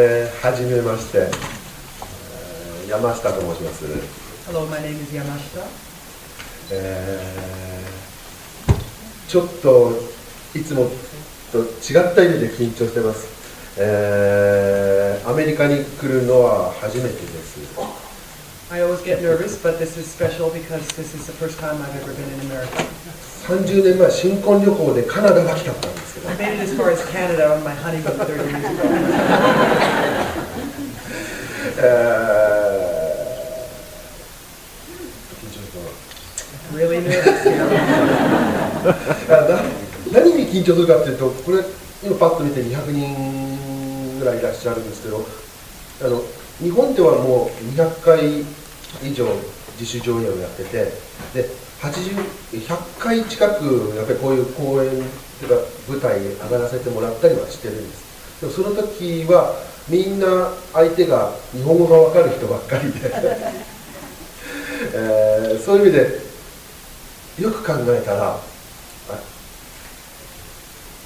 えー、はじめまして、えー山下と申します、Hello, my name is Yamashita. えーちょっといつもと違った意味で緊張してます、えーアメリカに来るのは初めてです I always get nervous, but this is special because this is the first time I've ever been in America. 30年前新婚旅行でカナダが来たったんですけど I made it as far as Canada on my honeymoon 30 years ago. 緊張する Really nervous, you know. なな何に緊張するかっていうとこれ今パッと見て200人ぐらいいらっしゃるんですけどあの日本ではもう200回以上自主上映をやっててで100回近くやっぱりこういう公演というか舞台に上がらせてもらったりはしてるんですでもその時はみんな相手が日本語が分かる人ばっかりで、えーそういう意味でよく考えたら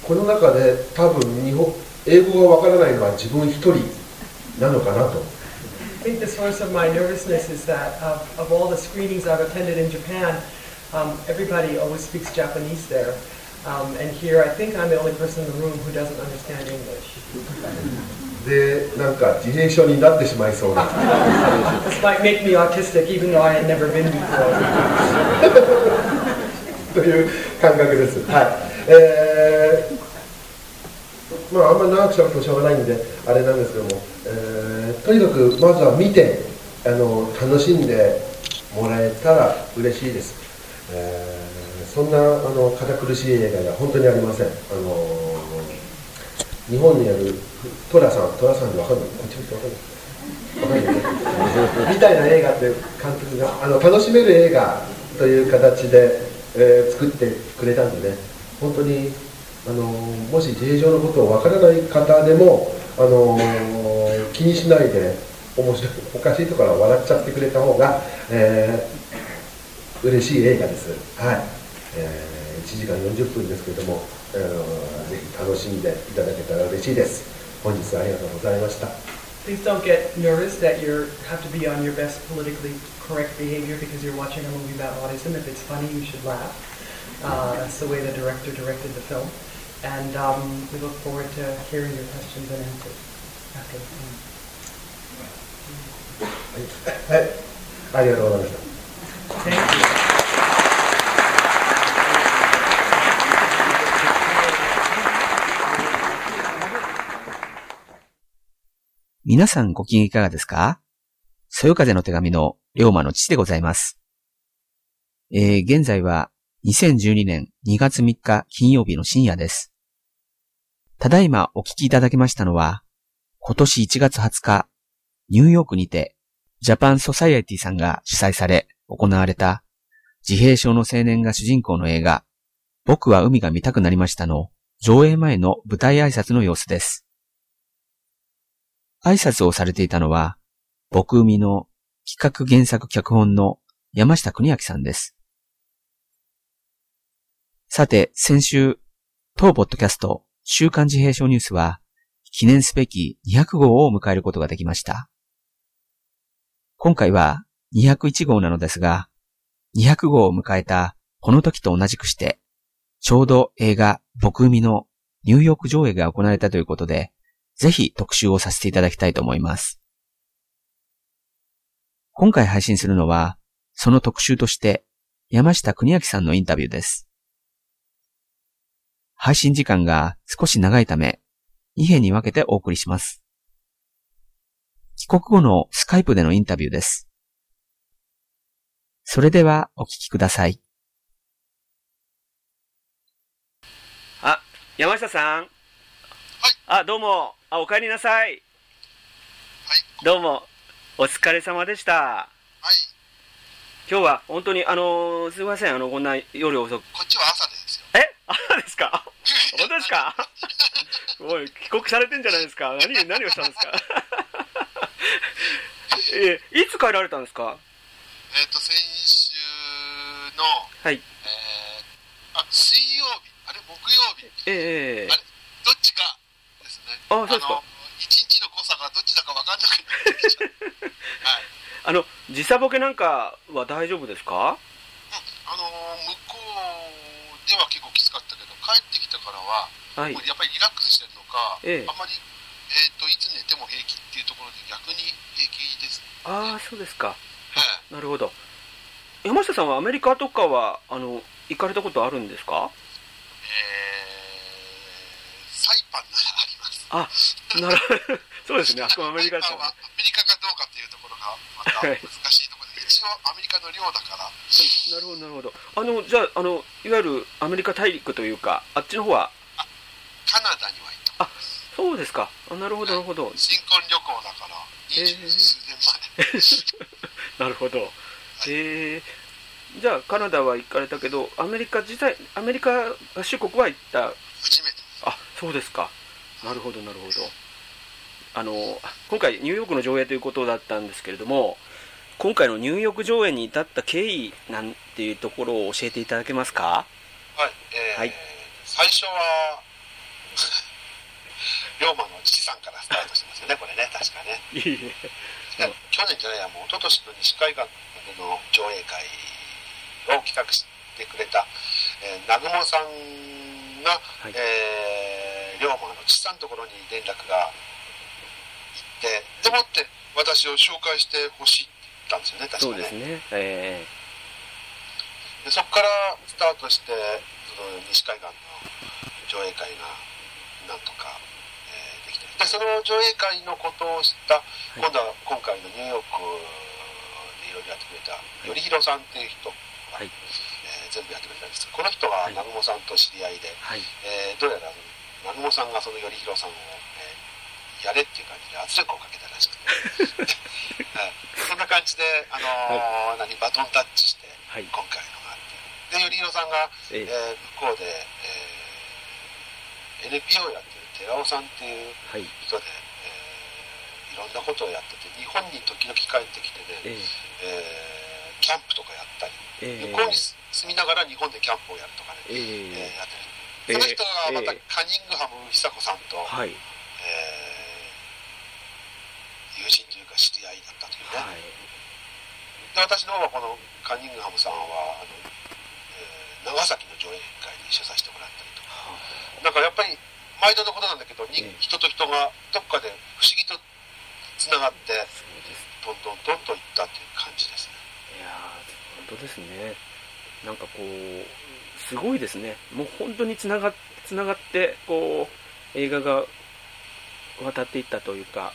この中で多分日本英語がわからないのは自分一人なのかなと I think the source of my nervousness is that of, of all the screenings I've attended in Japan, um, everybody always speaks Japanese there. Um, and here, I think I'm the only person in the room who doesn't understand English. でなんか自閉症になってしまいそうな. という感覚です。はい。えーまああんまり長くしゃべってもしょうがないんであれなんですけども、えーとにかくまずは見てあの楽しんでもらえたら嬉しいです、えーそんなあの堅苦しい映画では本当にありません。あの日本にあるトラさんトラさんにわかんないこっち見てわかんないわかんない。ねみたいな映画って監督があの楽しめる映画という形で、えー作ってくれたんでね。本当にあのもし自閉症のことをわからない方でもあの気にしないで面白いおかしいところは笑っちゃってくれた方が、えー嬉しい映画です。はい、えー1時間40分ですけれども、えーぜひ楽しんでいただけたら嬉しいです本日はありがとうございました Please don't get nervous that you have to be on your best politically correct behavior because you're watching a movie about autism. If it's funny, you should laugh. Uh, that's the way the director directed the film. And um, we look forward to hearing your questions and answers after the film. はい、ありがとうございました Thank you. 皆さんご機嫌いかがですか？そよ風の手紙の龍馬の父でございます。えー、現在は2012年2月3日金曜日の深夜です。ただいまお聞きいただきましたのは、今年1月20日、ニューヨークにて、ジャパンソサイエティさんが主催され行われた、自閉症の青年が主人公の映画、僕は海が見たくなりましたの上映前の舞台挨拶の様子です。挨拶をされていたのは、僕海の企画原作脚本の山下邦明さんです。さて、先週、当ポッドキャスト、週刊自閉症ニュースは、記念すべき200号を迎えることができました。今回は201号なのですが、200号を迎えたこの時と同じくして、ちょうど映画僕海のニューヨーク上映が行われたということで、ぜひ特集をさせていただきたいと思います。今回配信するのは、その特集として、山下邦明さんのインタビューです。配信時間が少し長いため、2編に分けてお送りします。帰国後のスカイプでのインタビューです。それではお聞きください。あ、山下さん。あ、どうも。あ、お帰りなさい。どうも。お疲れ様でした。はい、今日は本当に、あのーすいません。あの、こんな夜遅く。こっちは朝ですよ。え？朝ですか？本当ですか？おい、帰国されてんじゃないですか？何、何をしたんですか？え、いつ帰られたんですか？えっ、と、先週の、はい。えー、あ、水曜日、あれ、木曜日、ええあれ。あそうですか。日の誤差がどっちだか分かんなくなっ はい、あの時差ボケなんかは大丈夫ですか、うんあの向こうでは結構きつかったけど帰ってきたからは、はい、やっぱりリラックスしてるのか、ええ、あんまり、えーと、いつ寝ても平気っていうところで逆に平気です、ね、ああそうですか、はい、なるほど。山下さんはアメリカとかはあの行かれたことあるんですか？えー、サイパンなら。あなるほど。そうですね。あそこアメリカですね。アメリカかどうかっていうところがまたはい難しいところで、一応アメリカの領だから、なるほど、なるほど。あの、じゃあ、あの、いわゆるアメリカ大陸というか、あっちの方は、カナダには行ったことです。そうですか。あなるほど、なるほど。新婚旅行だから、二十数年前。なるほど。えー、じゃあ、カナダは行かれたけど、アメリカ自体、アメリカ合衆国は行った？初めてです。あ、そうですか。なるほど、なるほど。あの、今回ニューヨークの上映ということだったんですけれども、今回のニューヨーク上映に至った経緯なんていうところを教えていただけますか？はい、えーはい最初は、龍馬の父さんからスタートしてますよね、これね、確かね。去年じゃないや、もう一昨年の西海岸での上映会を企画してくれた、えー、南雲さんが、はいえー龍馬の父さんのところに連絡が行って、でもって私を紹介してほしいって言ったんですよね、確かね。そうですね。えでそこからスタートしてその西海岸の上映会がなんとか、えーできてでその上映会のことを知った、今度は今回のニューヨークでいろいろやってくれた頼弘さんっていう人が、はいえー全部やってくれたんですこの人がはい南雲さんと知り合いで、ーはい。えーどうやら南雲さんがその頼弘さんを、えーやれっていう感じで圧力をかけたらしくて、はい。そんな感じで、あのー何バトンタッチしてはい。今回のがあって。で頼弘さんが、ええ。ーー向こうで、えー NPO やってる寺尾さんっていうはい。人で、えーいろんなことをやってて日本に時々帰ってきてね、えーえーキャンプとかやったりえ向こうに住みながら日本でキャンプをやるとかね、ええ。ーーやってるその人がまたえーカニングハム久子さんと、はい。えー友人というか知り合いだったというね、はい。で私の方はこのカニングハムさんはあの、えー長崎の上映会に一緒させてもらったりとかだからやっぱり毎度のことなんだけど、人と人がどっかで不思議とつながって。どんどんどんどんいったっていう感じですねいやー、本当ですね。なんかこう、すごいですね。もう本当につながつながって、こう、映画が渡っていったというか、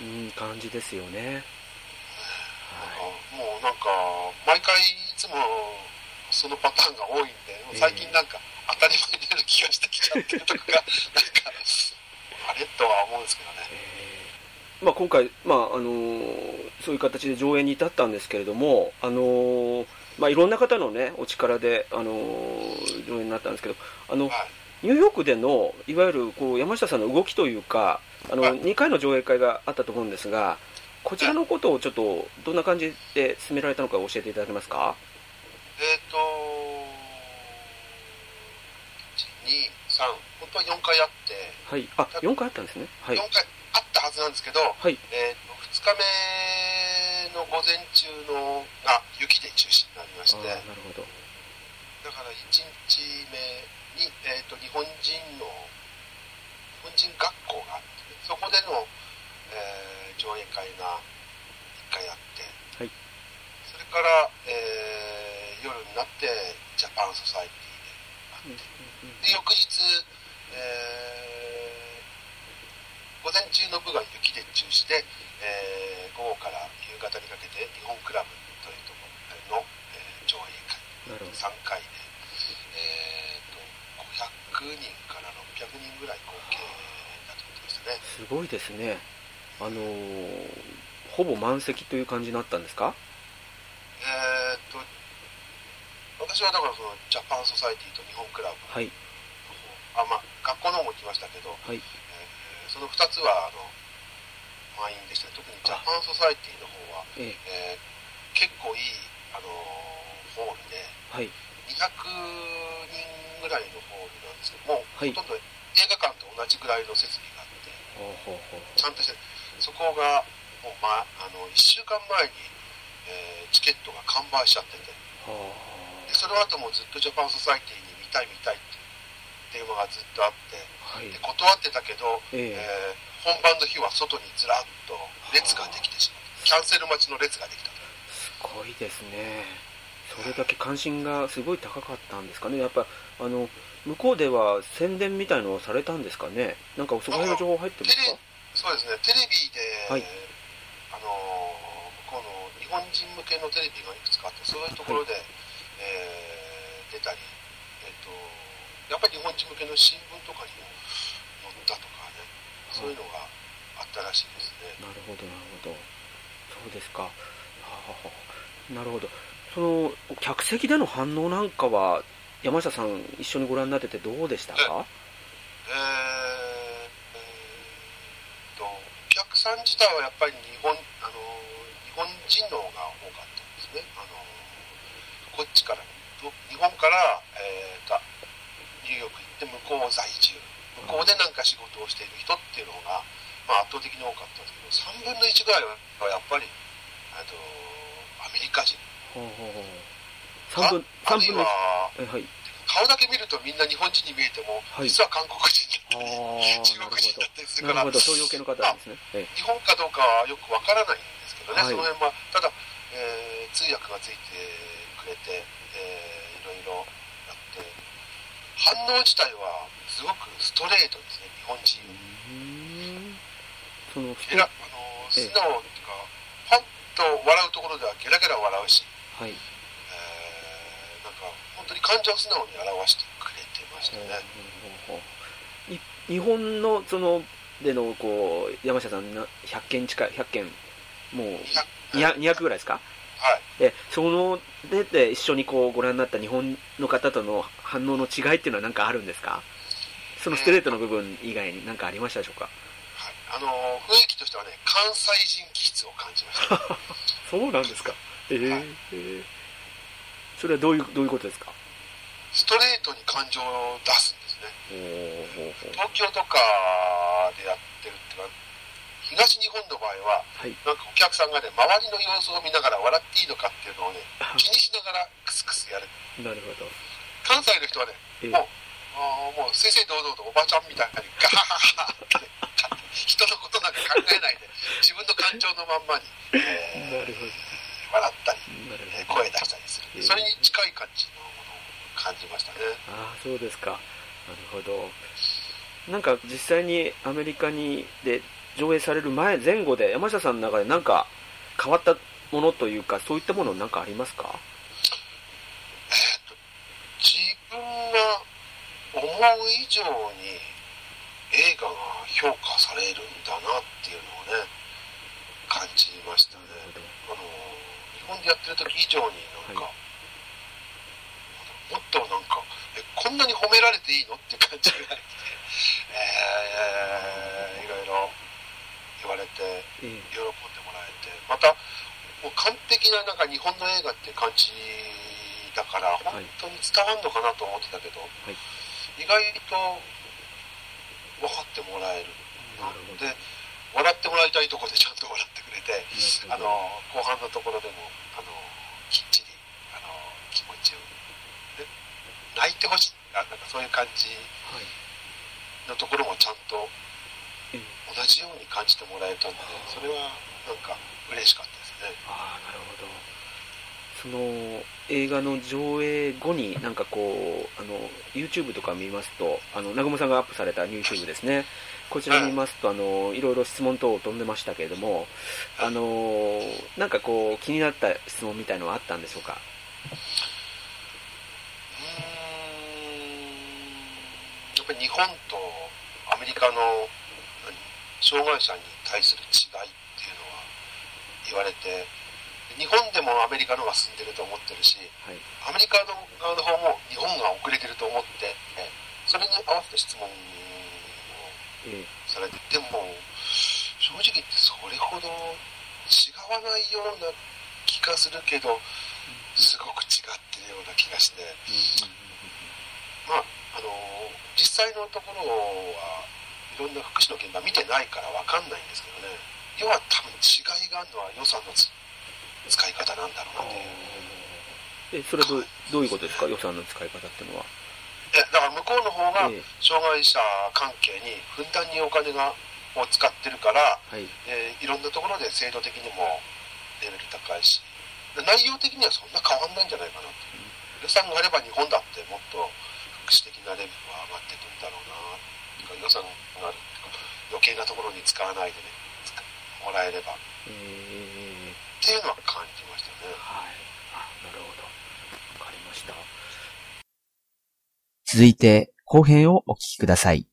うん、感じですよね。もうなんか毎回いつもそのパターンが多いんでええ最近なんか当たり前になる気がしてきちゃってるとかがなんかあれ？とは思うんですけどねまあ、今回、まああのーそういう形で上演に至ったんですけれども、あのーまあ、いろんな方のね、お力で、あのー上演になったんですけど、あの、はいニューヨークでの、いわゆるこう山下さんの動きというか、あの、はい2回の上映会があったと思うんですが、こちらのことをちょっと、どんな感じで進められたのか教えていただけますか？えっ、ー、と123本当は4回あってはい。あ、4回あったんですね。はい4。回あったはずなんですけど、はい。えー、と2日目の午前中のが雪で中止になりましてなるほど。だから1日目に、えー、と日本人の日本人学校があってね、そこでの、えー上映会が1回あって、はいそれから、えー夜になってジャパンソサイティでで翌日、えー午前中の部が雪で中止で、えー午後から夕方にかけて日本クラブというところの、えー上映会なるほど。3回で、えー、と500人から600人ぐらい合計だと思ってましたね。すごいですね。あのーほぼ満席という感じになったんですか？えー、と私はだからそのジャパンソサイティと日本クラブの方、はい。あまあ、学校の方も来ましたけど、はい。えーその2つはあの満員でした。ね特に Japan Society の方は、ええ。えー結構いい、あのホールではい。200人ぐらいのホールなんですけどもう、はい。ほとんど映画館と同じぐらいの設備があって。ちゃんとしてそこが、もう、ま、あの1週間前に、えーチケットが完売しちゃってて。はでその後もずっと Japan Society に見たい見たいっていう電話がずっとあってあ。はいで。断ってたけど、えええー本番の日は外にずらっと列ができてしまうキャンセル待ちの列ができたとすごいですね。それだけ関心がすごい高かったんですかね。やっぱ、あの、向こうでは宣伝みたいのをされたんですかね。なんかそこら辺の情報入ってますか？そうですねテレビで、はいあのー向こうの日本人向けのテレビがいくつかあってそういうところで、えー出たり、えっとやっぱり日本人向けの新聞とかにも載ったとかねそういうのがあったらしいですね、なるほど、なるほど。そうですか。はあなるほど。その、客席での反応なんかは、山下さん一緒にご覧になっててどうでしたか？えーえーっとお客さん自体はやっぱり日本あの日本人の方が多かったんですねあのこっちからど日本から、えーとニューヨーク行って向こう在住。向こうでなんか仕事をしている人っていうのが、まあ、圧倒的に多かったんですけど3分の1ぐらいはやっぱりあとアメリカ人。ほうほうほう。三分、あるいははい。顔だけ見るとみんな日本人に見えても、はい。実は韓国人だったり中国人だったりするから。ね。ええ。日本かどうかはよくわからないんですけどね、はい。その辺は、ただ、えー通訳がついてくれて、えーいろいろやって、反応自体はすごくストレートですね、日本人。その、えらあの素直っていうか、パンと笑うところではゲラゲラ笑うし、はい。えーなんか本当に感情を素直に表してくれてましたね。ほうほうほうい日本のそのでのこう山下さんな100件近い100件もう200 200 200ぐらいですか？はいでそのでで一緒にこうご覧になった日本の方との反応の違いっていうのは何かあるんですか？そのストレートの部分以外に何かありましたでしょうか？はい、あの雰囲気としてはね、関西人気質を感じました。そうなんですか。ええはい。ええそれはどういうどういうことですか？ストレートに感情を出すんですね。東京とかでやってるっていうか、東日本の場合は、はいなんかお客さんがね、周りの様子を見ながら笑っていいのかっていうのをね、気にしながらクスクスやる。なるほど関西の人はね、ええもう、もう正々堂々とおばちゃんみたいにガハハハって、人のことなんか考えないで、自分の感情のまんまに、えーなるほ笑ったり、声出したりする。それに近い感じのものを感じましたね。ああそうですかなるほどなんか実際にアメリカにで上映される前前後で山下さんの中で何か変わったものというかそういったもの何かありますか？自分が思う以上に映画が評価されるんだなっていうのをね感じましたねあの日本でやってる時以上になんか、はもっとなんかえこんなに褒められていいのって感じがして、えーいろいろ言われてええ喜んでもらえてまたもう完璧ななんか日本の映画って感じだから本当に伝わるのかなと思ってたけど、い。意外と分かってもらえる。なるほど。で笑ってもらいたいところでちゃんと笑ってくれてあの後半のところでもあのきっちりあの気持ちを、ね、泣いてほしい。あなんかそういう感じはい。のところもちゃんとええ同じように感じてもらえたのでそれはなんか嬉しかったです。ね。ああなるほど。その映画の上映後になんかこうあの YouTube とか見ますとあの南雲さんがアップされた YouTube ですね。こちら見ますとあのいろいろ質問等飛んでましたけれどもあのなんかこう気になった質問みたいのはあったんでしょうか？うーん。やっぱり日本とアメリカの何障害者に対する違い言われて日本でもアメリカの方が進んでると思ってるしはい。アメリカの側の方も日本が遅れてると思ってえそれに合わせて質問をええ。されてでも正直言ってそれほど違わないような気がするけどすごく違ってるような気がして。まあ、あの実際のところはいろん。な福祉の現場見てないからわかん。ないん。ですけどね、要は多分違いがあるのは予算のつ使い方なんだろうなっていう。え、それはどうどういうことですか？予算の使い方っていうのは。えだから向こうの方がええ障害者関係にふんだんにお金がを使ってるから、はい。えーいろんなところで制度的にもレベル高いしで内容的にはそんな変わんないんじゃないかなと予算があれば日本だってもっと福祉的なレベルは上がってくんだろうなてか予算がある余計なところに使わないでね使もらえればっえー、ていうのは感じましたねはい。あ、なるほど。わかりました。続いて後編をお聞きください。